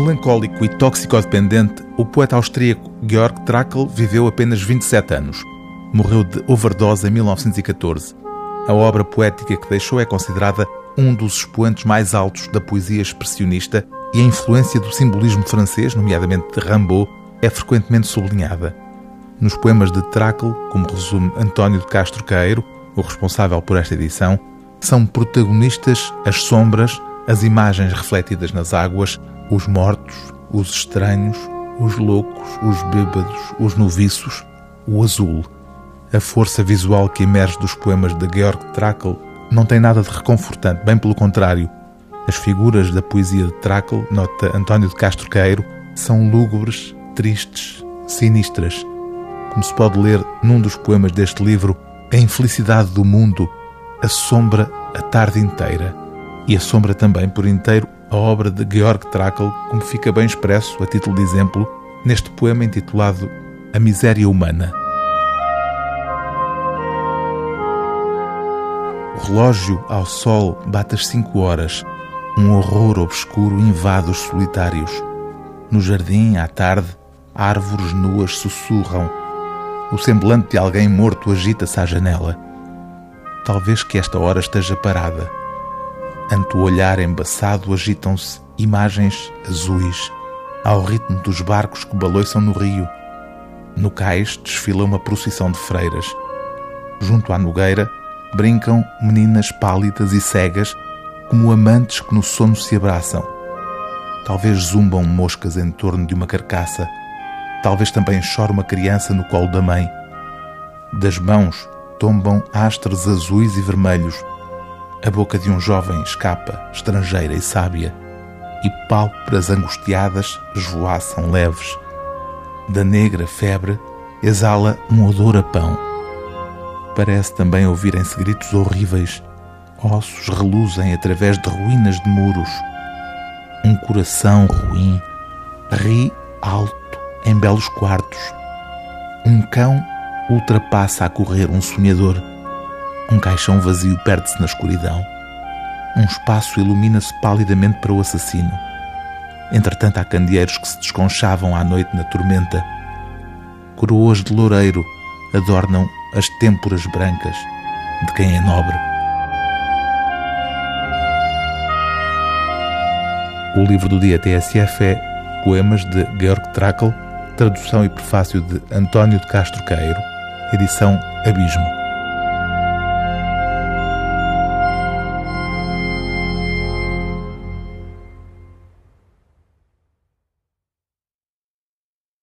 Melancólico e toxicodependente, o poeta austríaco Georg Trakl viveu apenas 27 anos. Morreu de overdose em 1914. A obra poética que deixou é considerada um dos expoentes mais altos da poesia expressionista e a influência do simbolismo francês, nomeadamente de Rimbaud, é frequentemente sublinhada. Nos poemas de Trakl, como resume António de Castro Caeiro, o responsável por esta edição, são protagonistas as sombras, as imagens refletidas nas águas, os mortos, os estranhos, os loucos, os bêbados, os noviços, o azul. A força visual que emerge dos poemas de Georg Trakl não tem nada de reconfortante, bem pelo contrário. As figuras da poesia de Trakl, nota António de Castro Queiro, são lúgubres, tristes, sinistras. Como se pode ler num dos poemas deste livro, a infelicidade do mundo assombra a tarde inteira e assombra também por inteiro a obra de Georg Trakl, como fica bem expresso, a título de exemplo, neste poema intitulado A Miséria Humana. O relógio ao sol bate as cinco horas. Um horror obscuro invade os solitários. No jardim, à tarde, árvores nuas sussurram. O semblante de alguém morto agita-se à janela. Talvez que esta hora esteja parada Ante o olhar embaçado agitam-se imagens azuis, ao ritmo dos barcos que baloiçam no rio. No cais desfila uma procissão de freiras. Junto à nogueira brincam meninas pálidas e cegas, como amantes que no sono se abraçam. Talvez zumbam moscas em torno de uma carcaça. Talvez também chore uma criança no colo da mãe. Das mãos tombam astros azuis e vermelhos a boca de um jovem escapa, estrangeira e sábia, e pálpebras angustiadas esvoaçam leves. Da negra febre exala um odor a pão. Parece também ouvirem-se gritos horríveis. Ossos reluzem através de ruínas de muros. Um coração ruim ri alto em belos quartos. Um cão ultrapassa a correr um sonhador um caixão vazio perde-se na escuridão. Um espaço ilumina-se palidamente para o assassino. Entretanto, há candeeiros que se desconchavam à noite na tormenta. Coroas de loureiro adornam as têmporas brancas de quem é nobre. O livro do dia TSF é Poemas de Georg Trakl, tradução e prefácio de António de Castro Queiro, edição Abismo.